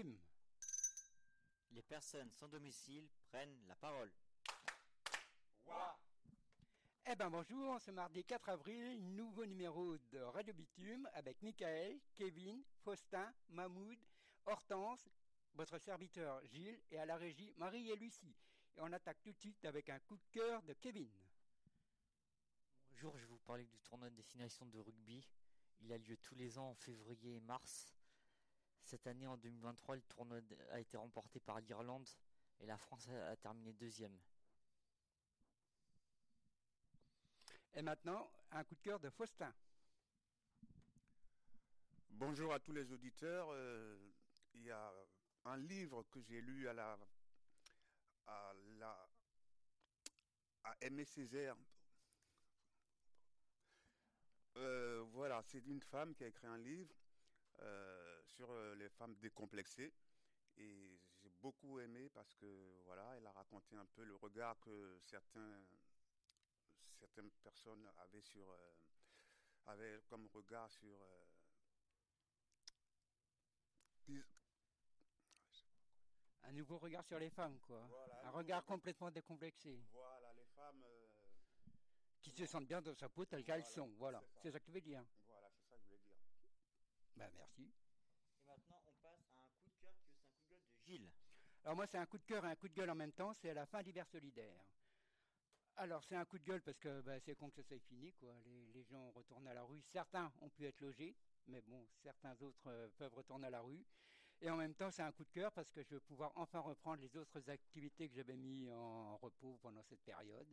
coutume. Les personnes sans domicile prennent la parole. Eh ben bonjour, ce mardi 4 avril, nouveau numéro de Radio Bitume avec Michael, Kevin, Faustin, Mahmoud, Hortense, votre serviteur Gilles et à la régie Marie et Lucie. Et on attaque tout de suite avec un coup de cœur de Kevin. Bonjour, je vais vous parler du tournoi de destination de rugby. Il a lieu tous les ans en février et mars. Cette année, en 2023, le tournoi a été remporté par l'Irlande et la France a terminé deuxième. Et maintenant, un coup de cœur de Faustin. Bonjour à tous les auditeurs. Euh, il y a un livre que j'ai lu à la à la à Aimé Césaire. Euh, voilà, c'est une femme qui a écrit un livre euh, sur les femmes décomplexées. Et j'ai beaucoup aimé parce que voilà, elle a raconté un peu le regard que certains certaines personnes avaient sur euh, avaient comme regard sur euh, un nouveau regard sur les femmes, quoi. un regard complètement décomplexé. Voilà, les femmes. Euh, qui se sentent bien dans sa peau telle qu'elles sont. Voilà, c'est ça. que tu veux dire. Voilà, c'est ça que je voulais dire. Ben, merci. Et maintenant, on passe à un coup de cœur qui est un coup de gueule de Gilles. Alors, moi, c'est un coup de cœur et un coup de gueule en même temps. C'est à la fin d'hiver solidaire. Alors c'est un coup de gueule parce que bah, c'est con que ça soit fini. Quoi. Les, gens retournent à la rue. Certains ont pu être logés, mais bon, certains autres euh, peuvent retourner à la rue. Et en même temps, c'est un coup de cœur parce que je vais pouvoir enfin reprendre les autres activités que j'avais mis en repos pendant cette période.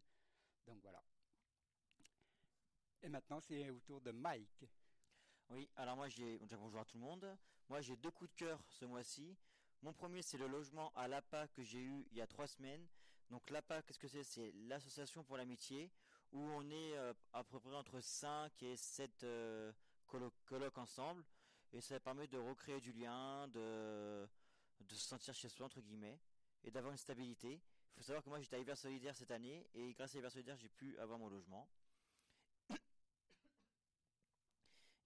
Donc voilà. Et maintenant, c'est au tour de Mike. Oui, alors moi j'ai bonjour à tout le monde. Moi j'ai deux coups de cœur ce mois-ci. Mon premier, c'est le logement à l'APA que j'ai eu il y a trois semaines. Donc l'APA, qu'est-ce que c'est? C'est l'association pour l'amitié, où on est euh, à peu près entre 5 et 7 euh, colloques ensemble. Et ça permet de recréer du lien, de, de se sentir chez soi, entre guillemets, et d'avoir une stabilité. Il faut savoir que moi j'étais à Hiver Solidaire cette année, et grâce à Hiver Solidaire, j'ai pu avoir mon logement.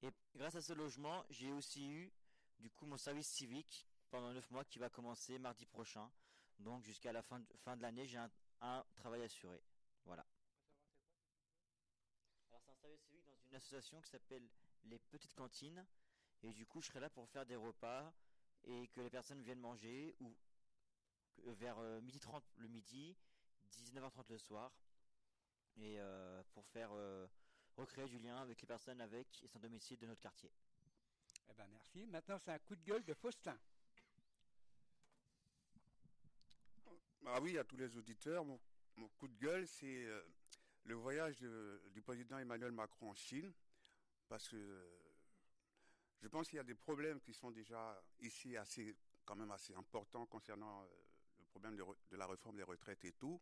Et grâce à ce logement, j'ai aussi eu du coup mon service civique pendant 9 mois qui va commencer mardi prochain. Donc jusqu'à la fin de, fin de l'année, j'ai un, travail assuré. Voilà. Alors c'est un service civique dans une association qui s'appelle les Petites Cantines. Et du coup, je serai là pour faire des repas et que les personnes viennent manger ou vers euh, midi 30 le midi, 19h30 le soir. Et euh, pour faire euh, recréer du lien avec les personnes avec et sans domicile de notre quartier. Eh ben merci. Maintenant, c'est un coup de gueule de Faustin. Ah oui, à tous les auditeurs, mon, coup de gueule, c'est euh, le voyage du président Emmanuel Macron en Chine, parce que euh, je pense qu'il y a des problèmes qui sont déjà ici assez, quand même assez importants concernant euh, le problème de, la réforme des retraites et tout,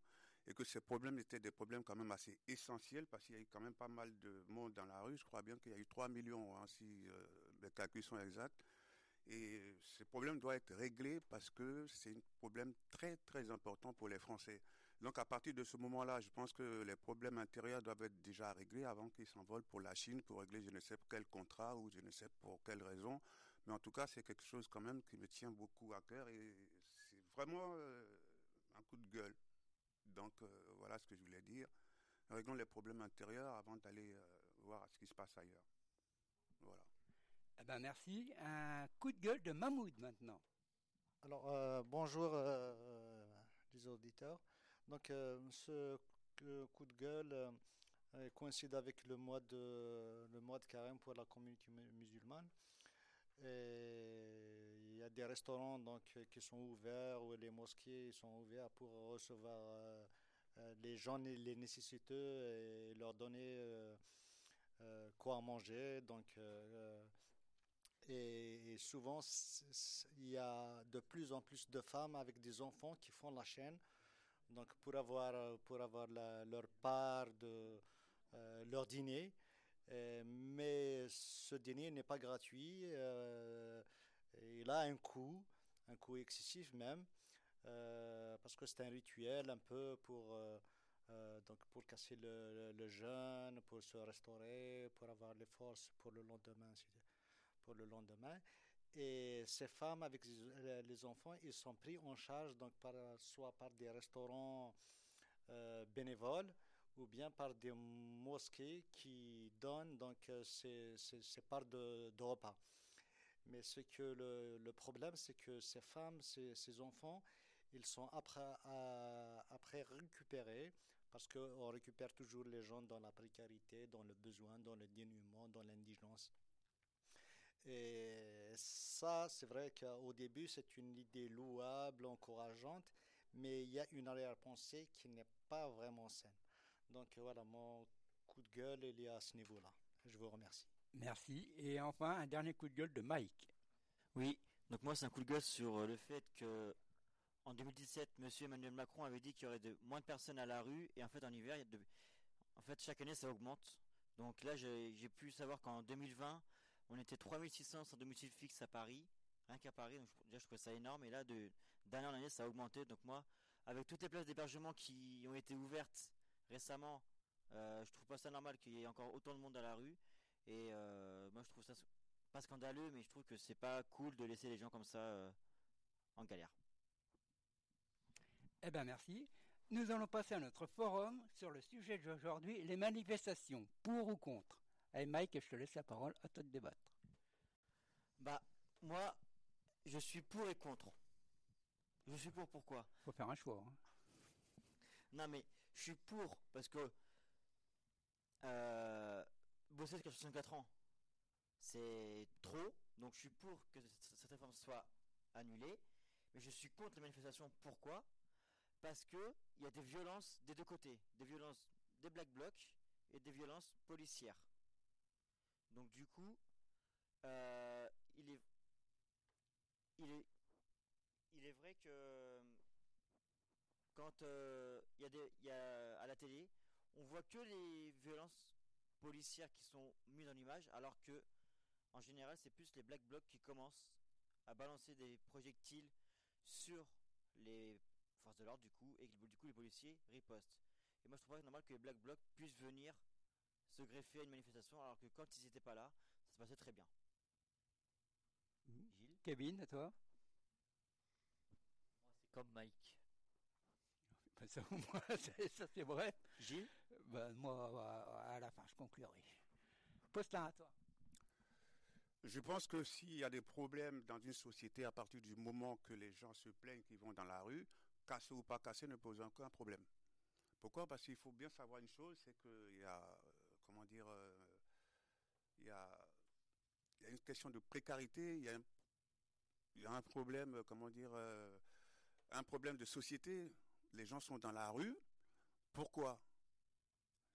et que ces problèmes étaient des problèmes quand même assez essentiels, parce qu'il y a eu quand même pas mal de monde dans la rue. Je crois bien qu'il y a eu 3 millions, hein, si les calculs sont exacts. Et ce problème doit être réglé parce que c'est un problème très très important pour les Français. Donc à partir de ce moment-là, je pense que les problèmes intérieurs doivent être déjà réglés avant qu'ils s'envolent pour la Chine pour régler je ne sais quel contrat ou je ne sais pour quelle raison. Mais en tout cas, c'est quelque chose quand même qui me tient beaucoup à cœur et c'est vraiment euh, un coup de gueule. Donc euh, voilà ce que je voulais dire. Réglons les problèmes intérieurs avant d'aller euh, voir ce qui se passe ailleurs. Voilà. Eh ben merci. Un coup de gueule de Mahmoud maintenant. Alors euh, bonjour euh, les auditeurs. Donc euh, ce coup de gueule coïncide avec le mois de le mois de carême pour la communauté musulmane. Et y a des restaurants donc qui sont ouverts ou les mosquées sont ouverts pour recevoir les gens les nécessiteux et leur donner quoi manger. Donc et souvent, il y a de plus en plus de femmes avec des enfants qui font la chaîne. Donc, pour avoir, pour avoir leur part de euh, leur dîner. Euh, mais ce dîner n'est pas gratuit. Euh, il a un coût, un coût excessif même, parce que c'est un rituel un peu pour, donc pour casser le, jeûne, pour se restaurer, pour avoir les forces pour le lendemain pour le lendemain. Et ces femmes avec les enfants, ils sont pris en charge donc soit par des restaurants euh, bénévoles ou bien par des mosquées qui donnent donc euh, ces, parts de, repas. Mais ce que le, problème, c'est que ces femmes, ces, enfants, ils sont après, après récupérés parce qu'on récupère toujours les gens dans la précarité, dans le besoin, dans le dénuement, dans l'indigence. Et ça, c'est vrai qu'au début, c'est une idée louable, encourageante, mais il y a une arrière-pensée qui n'est pas vraiment saine. Donc voilà, mon coup de gueule, il est à ce niveau-là. Je vous remercie. Merci. Et enfin, un dernier coup de gueule de Mike. Oui, donc moi, c'est un coup de gueule sur le fait que en 2017, M. Emmanuel Macron avait dit qu'il y aurait de, moins de personnes à la rue, et en fait, en hiver, il y a de, en fait, chaque année, ça augmente. Donc là, j'ai pu savoir qu'en 2020, on était 3600 sans domicile fixe à Paris, rien qu'à Paris, donc déjà je trouve ça énorme, et là, d'année en année, ça a augmenté. Donc moi, avec toutes les places d'hébergement qui ont été ouvertes récemment, euh, je trouve pas ça normal qu'il y ait encore autant de monde à la rue, et euh, moi je trouve ça pas scandaleux, mais je trouve que c'est pas cool de laisser les gens comme ça euh, en galère. Eh bien, merci. Nous allons passer à notre forum sur le sujet d'aujourd'hui, les manifestations, pour ou contre. Allez, Mike, je te laisse la parole, à toi de débattre. Bah, moi, je suis pour et contre. Je suis pour pourquoi? Faut faire un choix. Hein. Non, mais je suis pour parce que euh, bosser jusqu'à 64 ans, c'est trop. Donc je suis pour que cette réforme soit annulée. Mais je suis contre les manifestations. Pourquoi? Parce que il y a des violences des deux côtés, des violences des black blocs et des violences policières. Donc du coup, euh, il est il est il est vrai que quand euh, il y a des il y a à la télé, on voit que les violences policières qui sont mises en image, alors que en général c'est plus les black blocs qui commencent à balancer des projectiles sur les force de l'ordre du coup, et du coup les policiers ripostent. Et moi je trouve pas normal que les Black Blocs puissent venir se greffer à une manifestation alors que quand ils n'étaient pas là, ça se passait très bien. Gilles? Kevin, à toi? Moi c'est comme Mike. Ça, ça c'est vrai. Gilles? Ben, Moi à la fin je conclurai. Postin à toi. Je pense que s'il y a des problèmes dans une société à partir du moment que les gens se plaignent qu'ils vont dans la rue, casser ou pas casser ne pose aucun problème. Pourquoi? Parce qu'il faut bien savoir une chose, c'est qu'il y a, euh, comment dire, euh, il, y a, une question de précarité, il y a un, il y a un problème, euh, comment dire, un problème de société. Les gens sont dans la rue. Pourquoi?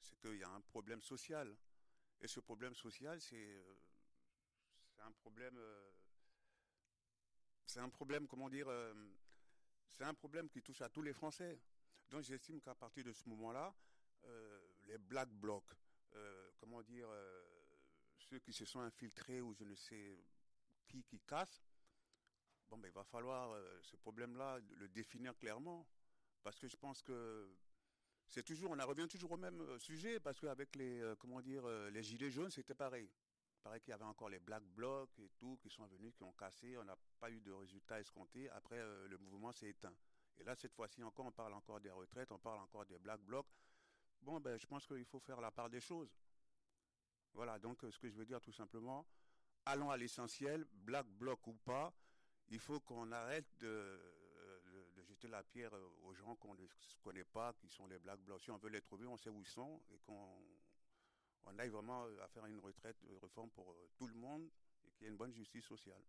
C'est qu'il y a un problème social. Et ce problème social, c'est un problème, c'est un problème, comment dire, c'est un problème qui touche à tous les Français. Donc j'estime qu'à partir de ce moment-là, euh, les black blocs, euh, comment dire, euh, ceux qui se sont infiltrés ou je ne sais qui qui cassent, bon ben il va falloir ce problème-là le définir clairement, parce que je pense que c'est toujours, on en revient toujours au même sujet, parce qu'avec les, comment dire, les gilets jaunes, c'était pareil. Il paraît qu'il y avait encore les black blocs et tout qui sont venus, qui ont cassé. On n'a pas eu de résultats escomptés. Après, euh, le mouvement s'est éteint. Et là, cette fois-ci encore, on parle encore des retraites, on parle encore des black blocs. Bon, ben, je pense qu'il faut faire la part des choses. Voilà, donc euh, ce que je veux dire tout simplement, allons à l'essentiel, black bloc ou pas, il faut qu'on arrête de, jeter la pierre aux gens qu'on ne connaît pas, qui sont les black blocs. Si on veut les trouver, on sait où ils sont et qu'on on aille vraiment à faire une retraite, une réforme pour euh, tout le monde et qu'il y ait une bonne justice sociale.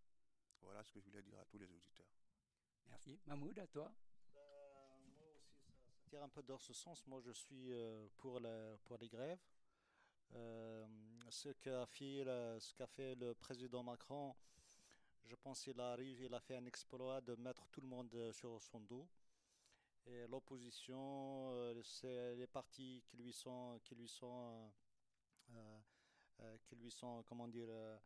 Voilà ce que je voulais dire à tous les auditeurs. Merci. Mahmoud, à toi. Ben, moi aussi, ça, tire un peu dans ce sens. Moi, je suis euh, pour, pour les grèves. Euh, ce qu'a fait, ce qu'a fait le président Macron, je pense qu'il arrive, il a fait un exploit de mettre tout le monde sur son dos. Et l'opposition, c'est les partis qui lui sont, qui lui sont euh, euh, qui lui sont, comment dire, euh,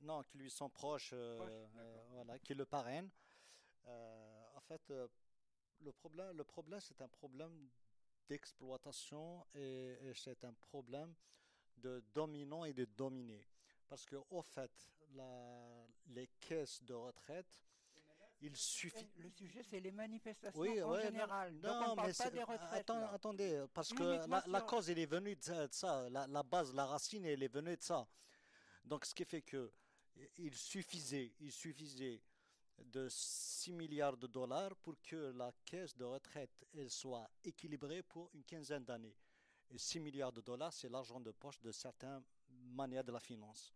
non, qui lui sont proches, voilà, qui le parrainent. en fait, le problème, le problème, c'est un problème d'exploitation et, c'est un problème de dominant et de dominé. Parce que, au fait, les caisses de retraite, il suffit. Le sujet, c'est les manifestations en général. Non, Donc on parle pas des retraites. attendez, parce que la, cause, elle est venue de ça. La, base, la racine, elle est venue de ça. Donc, ce qui fait que il suffisait, il suffisait de 6 milliards de dollars pour que la caisse de retraite elle soit équilibrée pour une quinzaine d'années. Et 6 milliards de dollars, c'est l'argent de poche de certains manières de la finance.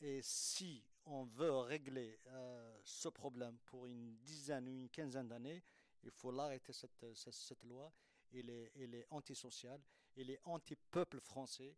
Et si on veut régler euh, ce problème pour une dizaine ou une quinzaine d'années, il faut l'arrêter cette, cette, loi. Elle est, elle est antisociale, elle est anti-peuple français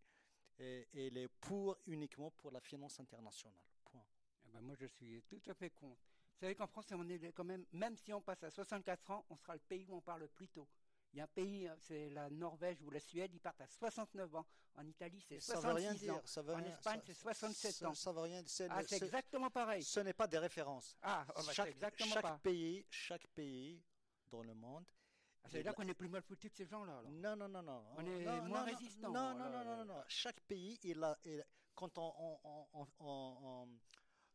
et, elle est pour uniquement pour la finance internationale. Point. Eh ben moi, je suis tout à fait contre. Vous savez qu'en France, on est quand même, même si on passe à 64 ans, on sera le pays où on parle plus tôt. Il y a un pays, c'est la Norvège ou la Suède, ils partent à 69 ans. En Italie, c'est 66 ans. en Espagne, c'est 67 ans. Ça veut rien dire. Ah, c'est exactement pareil. Ce n'est pas des références. Ah, oh, bah, chaque, exactement chaque pays, chaque pays dans le monde. Ah, c'est là qu'on est plus mal foutu que ces gens-là. Non, non, non, non. On est moins non, résistants. Non, non, non, non, non, Chaque pays, il a, quand on, on, on,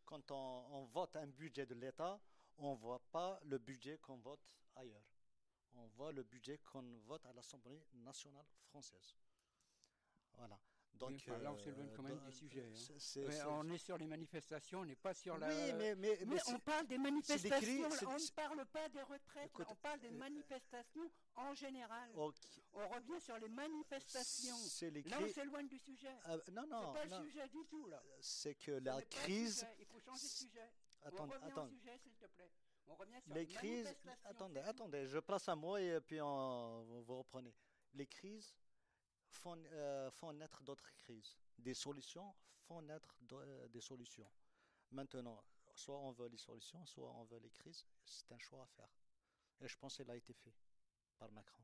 quand on, vote un budget de l'État, on ne voit pas le budget qu'on vote ailleurs on voit le budget qu'on vote à l'Assemblée nationale française. Voilà. Donc, là, on s'éloigne quand même du sujet. Hein. on est sur les manifestations, on n'est pas sur la. Oui, mais, mais, mais, on parle des manifestations, on ne parle pas des retraites, on parle des manifestations en général. On revient sur les manifestations. Là, on s'éloigne du sujet. Euh, non, non. C'est pas le sujet du tout, là. C'est que la crise. Il faut changer de sujet. Attends, on attends. sujet, s'il te plaît les crises, attendez, attendez, je place un mot et puis on, vous reprenez. Les crises font, euh, font naître d'autres crises. Des solutions font naître euh, des solutions. Maintenant, soit on veut les solutions, soit on veut les crises. C'est un choix à faire. Et je pense qu'il a été fait par Macron.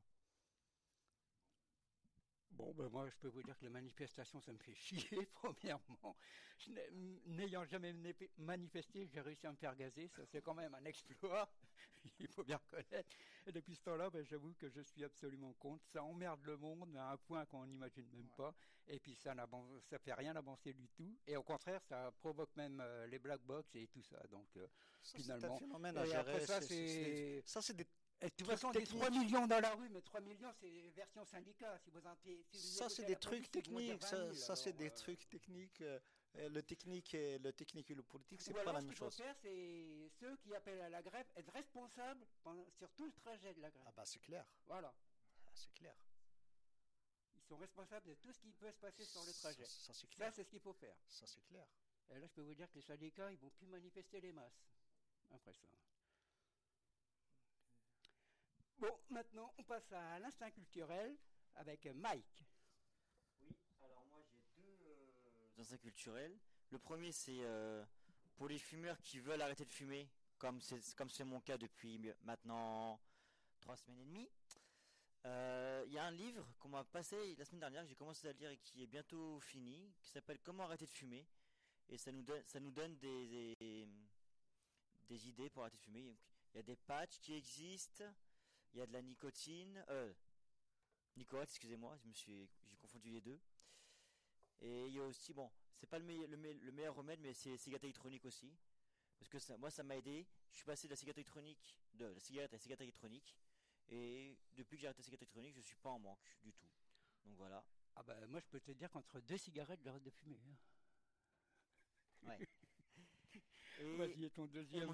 Bon, ben moi, je peux vous dire que les manifestations, ça me fait chier, premièrement. N'ayant jamais manifesté, j'ai réussi à me faire gazer. Ça, c'est quand même un exploit. Il faut bien reconnaître. Et depuis ce temps-là, ben, j'avoue que je suis absolument contre. Ça emmerde le monde à un point qu'on n'imagine même pas. Et puis, ça ça fait rien avancer du tout. Et au contraire, ça provoque même euh, les black box et tout ça. Donc, euh, finalement. Un phénomène à gérer. ça, c'est. Ça, c'est des et de toute façon, des 3 millions dans la rue, mais 3 millions, c'est version syndicat. Si vous ça, c'est des trucs techniques. Ça, c'est des trucs techniques. le technique et le technique et le politique, c'est pas la même chose. Ce qu'il faut faire, c'est ceux qui appellent à la grève être responsables sur tout le trajet de la grève. Ah bah c'est clair. Voilà. Ah, c'est clair. Ils sont responsables de tout ce qui peut se passer sur le trajet. Ça, c'est clair. Ça, c'est ce qu'il faut faire. Ça, c'est clair. Et là, je peux vous dire que les syndicats, ils vont plus manifester les masses après ça. Bon, maintenant, on passe à l'instinct culturel avec Mike. Oui, alors moi j'ai deux euh, instincts culturels. Le premier, c'est euh, pour les fumeurs qui veulent arrêter de fumer, comme c'est comme c'est mon cas depuis maintenant trois semaines et demie. Euh, il y a un livre qu'on m'a passé la semaine dernière, que j'ai commencé à lire et qui est bientôt fini, qui s'appelle Comment arrêter de fumer. Et ça nous donne, ça nous donne des, des, des idées pour arrêter de fumer. Il y a des patchs qui existent il y a de la nicotine, euh, nicotine, excusez-moi, je me suis, j'ai confondu les deux. Et il y a aussi, bon, c'est pas le, meilleur, le, meilleur remède, mais c'est les cigarettes électroniques aussi. Parce que ça, moi, ça m'a aidé. Je suis passé de la cigarette électronique, de la cigarette à la cigarette électronique. Et depuis que j'ai arrêté la cigarette électronique, je suis pas en manque du tout. Donc voilà. Ah bah moi, je peux te dire qu'entre deux cigarettes, j'arrête de fumer. Hein. Ouais. Vas-y, ton deuxième.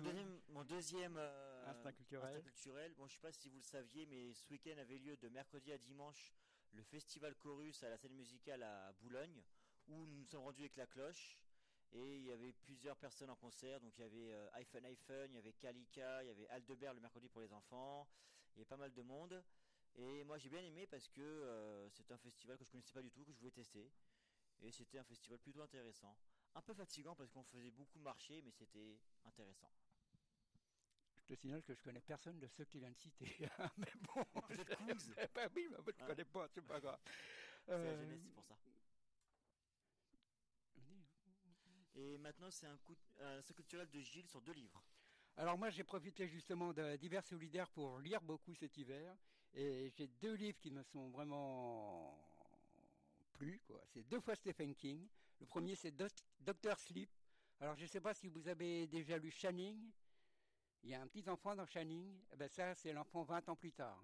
mon deuxième, euh, instinct culturel. culturel. Bon, je sais pas si vous le saviez, mais ce week-end avait lieu de mercredi à dimanche le festival Chorus à la scène musicale à Boulogne, où nous nous sommes rendus avec la cloche. Et il y avait plusieurs personnes en concert. Donc il y avait euh, iPhone iPhone, il y avait Kalika, il y avait Aldebert le mercredi pour les enfants. Il y avait pas mal de monde. Et moi j'ai bien aimé parce que euh, c'est un festival que je connaissais pas du tout, que je voulais tester. Et c'était un festival plutôt intéressant un peu fatigant parce qu'on faisait beaucoup marcher, mais c'était intéressant. Je te signale que je connais personne de ceux qui viennent de citer. mais bon, vous êtes cool. ben oui, mais je ne connais pas, c'est pas grave. C'est la jeunesse, c'est pour ça. Et maintenant, c'est un coup, un culturel de Gilles sur deux livres. Alors moi, j'ai profité justement d'hiver solidaire pour lire beaucoup cet hiver, et j'ai deux livres qui me sont vraiment C'est deux fois Stephen King. Le premier, c'est Doctor Sleep. Alors, je ne sais pas si vous avez déjà lu Channing. Il y a un petit enfant dans Channing. Eh ben, ça, c'est l'enfant 20 ans plus tard.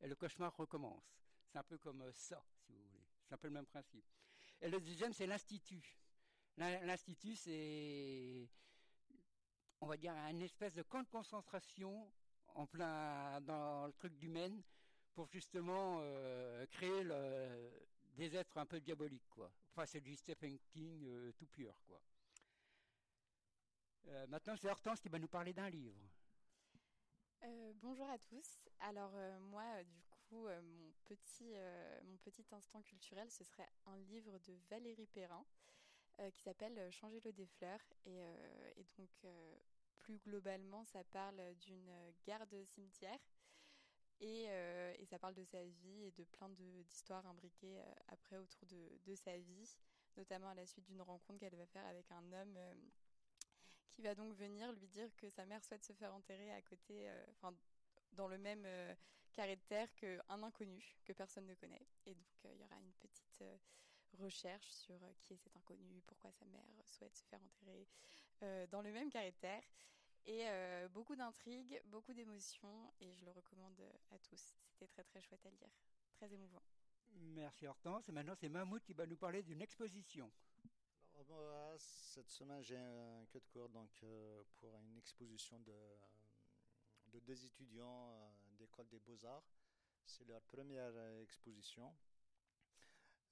Et le cauchemar recommence. C'est un peu comme euh, ça, si vous voulez. C'est un peu le même principe. Et le deuxième, c'est l'Institut. L'Institut, c'est, on va dire, un espèce de camp de concentration en plein dans le truc du Maine pour justement euh, créer le, des êtres un peu diaboliques, quoi. Enfin, c'est du Stephen King euh, tout pur, quoi. Euh, maintenant, c'est Hortense qui va nous parler d'un livre. bonjour à tous. Alors moi, du coup, mon petit mon petit instant culturel, ce serait un livre de Valérie Perrin qui s'appelle Changer l'eau des fleurs et, et donc plus globalement, ça parle d'une garde cimetière euh, et, ça parle de sa vie et de plein d'histoires imbriquées euh, après autour de, sa vie, notamment à la suite d'une rencontre qu'elle va faire avec un homme euh, qui va donc venir lui dire que sa mère souhaite se faire enterrer à côté, enfin dans le même carré de terre qu'un inconnu que personne ne connaît. Et donc il y aura une petite recherche sur qui est cet inconnu, pourquoi sa mère souhaite se faire enterrer dans le même carré de terre. Et euh, beaucoup d'intrigues, beaucoup d'émotions, et je le recommande à tous. C'était très très chouette à lire, très émouvant. Merci Hortense. Et maintenant, c'est Mahmoud qui va nous parler d'une exposition. cette semaine, j'ai un de cours donc, euh, pour une exposition de, de deux étudiants euh, d'école des beaux-arts. C'est leur première exposition.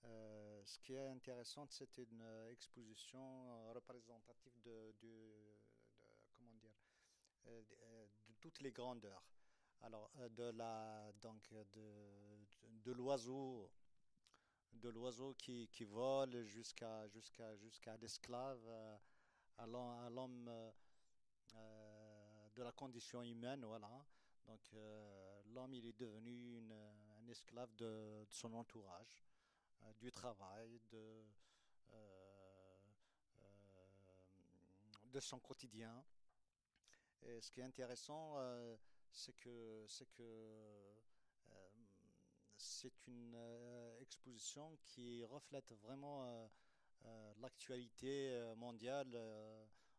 ce qui est intéressant, c'était une exposition représentative de, de comment dire, euh, euh, de toutes les grandeurs. Alors, euh, de la, donc, de, l'oiseau, de l'oiseau qui, qui vole jusqu'à jusqu'à jusqu'à l'esclave, à l'homme de la condition humaine, voilà. Donc, l'homme, il est devenu un esclave de, son entourage, du travail, de, de son quotidien. Et ce qui est intéressant, euh, c'est que c'est que euh, c'est une euh, exposition qui reflète vraiment l'actualité mondiale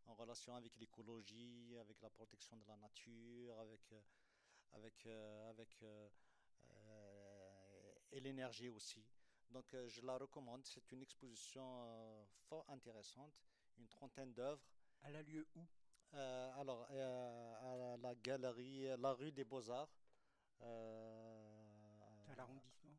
en relation avec l'écologie, avec la protection de la nature, avec avec avec et l'énergie aussi. Donc je la recommande. C'est une exposition fort intéressante, une trentaine d'œuvres. Elle a lieu où? Alors, euh, à la galerie, la rue des Beaux-Arts. Euh, à l'arrondissement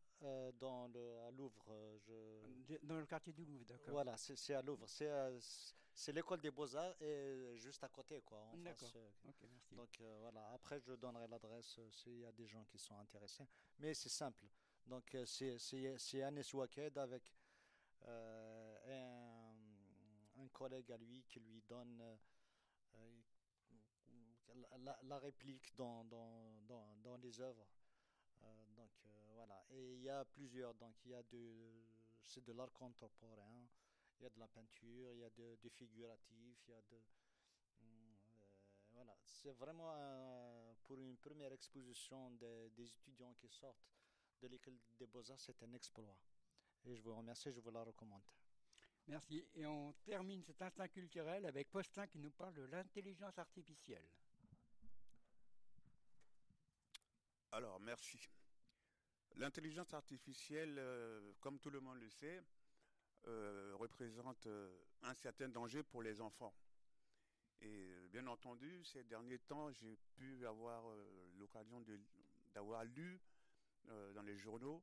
Dans le, à Louvre. Je... Dans le quartier du Louvre, d'accord. Voilà, c'est à Louvre. C'est l'école des Beaux-Arts et juste à côté, quoi. D'accord. Merci. Donc voilà, après je donnerai l'adresse s'il y a des gens qui sont intéressés. Mais c'est simple. Donc c'est Anis Waked avec un, un, collègue à lui qui lui donne la, la, réplique dans, dans, dans, dans les œuvres. Euh, donc euh, voilà. Et il y a plusieurs. Donc il y a de, c'est de l'art contemporain. Il y a de la peinture, il y a de, de figuratif, il y a de, euh, voilà. C'est vraiment pour une première exposition des, des étudiants qui sortent de l'école des beaux-arts, c'est un exploit. Et je vous remercie, je vous la recommande. Merci. Et on termine cet instant culturel avec Postin qui nous parle de l'intelligence artificielle. Alors, merci. L'intelligence artificielle, euh, comme tout le monde le sait, euh, représente euh, un certain danger pour les enfants. Et bien entendu, ces derniers temps, j'ai pu avoir l'occasion d'avoir lu dans les journaux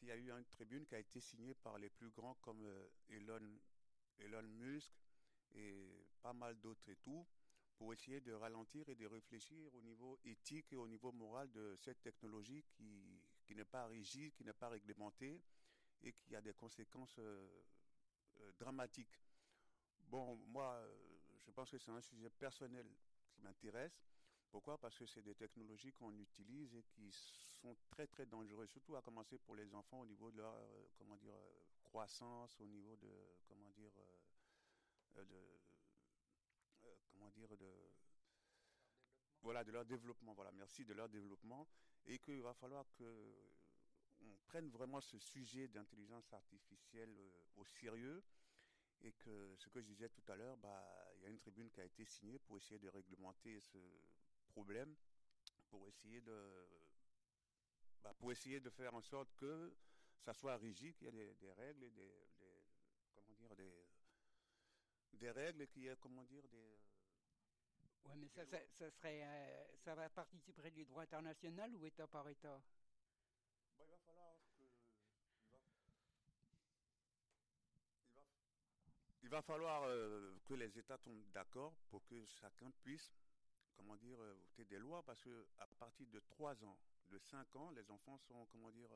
qu'il y a eu une tribune qui a été signée par les plus grands comme Elon, Elon Musk et pas mal d'autres et tout, pour essayer de ralentir et de réfléchir au niveau éthique et au niveau moral de cette technologie qui, qui n'est pas rigide, qui n'est pas réglementée et qui a des conséquences euh, euh, dramatiques. Bon, moi, euh, je pense que c'est un sujet personnel qui m'intéresse. Pourquoi? Parce que c'est des technologies qu'on utilise et qui sont très très dangereuses, surtout à commencer pour les enfants au niveau de leur comment dire croissance, au niveau de comment dire de comment dire, de, voilà, de leur développement. Voilà, merci de leur développement. Et qu'il va falloir que on prenne vraiment ce sujet d'intelligence artificielle euh, au sérieux Et que ce que je disais tout à l'heure, bah, il y a une tribune qui a été signée pour essayer de réglementer ce problème, pour essayer de, bah, pour essayer de faire en sorte que ça soit rigide, qu'il y ait des, règles et des, comment dire, des, des règles y ait, comment dire, des, Ouais, mais ça, ça, serait, euh, ça va participer du droit international ou État par État? Bah, Il va falloir que, il va, falloir euh, que les États tombent d'accord pour que chacun puisse, comment dire, euh, voter des lois, parce que à partir de 3 ans, de 5 ans, les enfants sont, comment dire,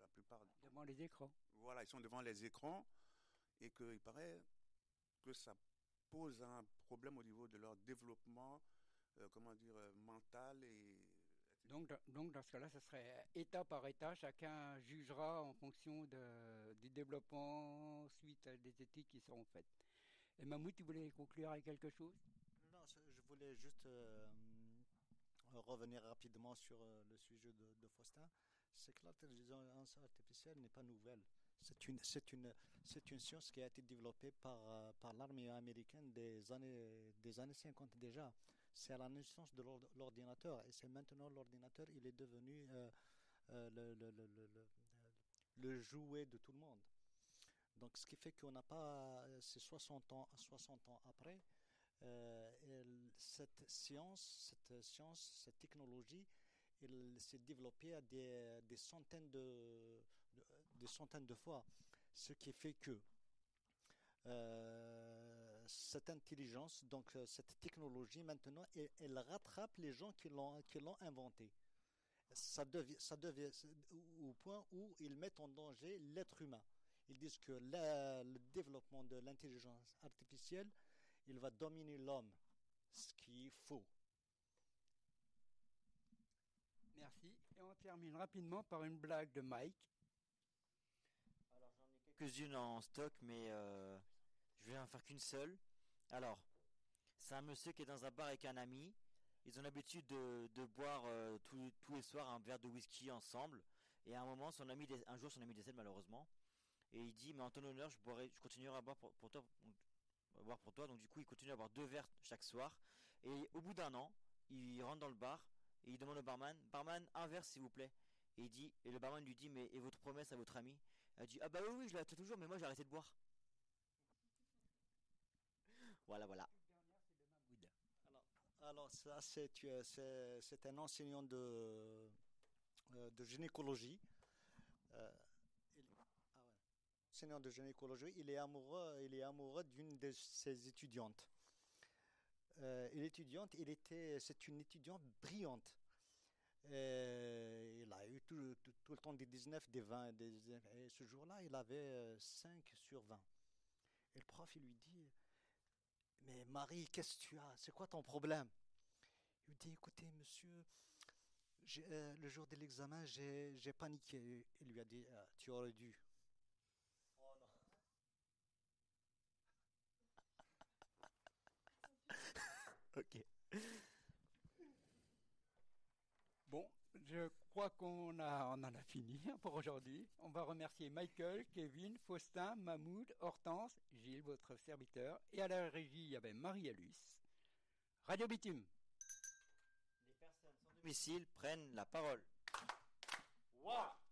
la plupart devant les écrans. Voilà, ils sont devant les écrans et qu'il paraît que ça pose un problème au niveau de leur développement, euh, comment dire, euh, mental et donc, donc dans ce cas-là, ce serait état par état, chacun jugera en fonction de, du développement suite à des études qui seront faites. Et Mahmoud, tu voulais conclure avec quelque chose? Je voulais juste euh, revenir rapidement sur le sujet de, Faustin. C'est que l'intelligence artificielle n'est pas nouvelle. C'est une, science qui a été développée par, euh, par l'armée américaine des années, des années 50 déjà. C'est à la naissance de l'ordinateur et c'est maintenant l'ordinateur, il est devenu euh, euh, le, le, jouet de tout le monde. Donc, ce qui fait qu'on n'a pas, c'est 60 ans, 60 ans après, cette science, cette science, cette technologie, elle s'est développée à des, centaines de, centaines de fois. Ce qui fait que euh, cette intelligence, donc euh, cette technologie maintenant, elle, rattrape les gens qui l'ont qui l'ont inventé. Ça devient, ça devient au point où ils mettent en danger l'être humain. Ils disent que le développement de l'intelligence artificielle, il va dominer l'homme, ce qui est faux. Merci. Et on termine rapidement par une blague de Mike quelques-unes en stock, mais euh, je vais en faire qu'une seule. Alors, c'est un monsieur qui est dans un bar avec un ami. Ils ont l'habitude de, boire euh, tous, les soirs un verre de whisky ensemble. Et à un moment, son ami, un jour, son ami décède malheureusement. Et il dit, mais en ton honneur, je boirai, je continuerai à boire pour, toi, boire pour toi. Donc du coup, il continue à boire deux verres chaque soir. Et au bout d'un an, il rentre dans le bar et il demande au barman, barman, un verre s'il vous plaît. Et il dit, et le barman lui dit, mais et votre promesse à votre ami? Elle dit Ah bah oui, oui, je la toujours, mais moi j'ai arrêté de boire. voilà, voilà. Alors, ça, c'est, un enseignant de, euh, de gynécologie. Euh, enseignant de gynécologie, il est amoureux, il est amoureux d'une de ses étudiantes. Euh, l'étudiante, il était, c'est une étudiante brillante. Et il a eu tout, le temps des 19, des 20, et ce jour-là, il avait 5 euh, sur 20. Et le prof, il lui dit, mais Marie, qu'est-ce que tu as? C'est quoi ton problème? Il lui dit, écoutez, monsieur, euh, le jour de l'examen, j'ai paniqué. Il lui a dit, tu aurais dû. Ok. Bon, je crois qu'on a, on en a fini pour aujourd'hui. On va remercier Michael, Kevin, Faustin, Mahmoud, Hortense, Gilles, votre serviteur. Et à la régie, il y avait Marie-Aluce. Radio Bitume. Les personnes sans domicile prennent la parole. Wow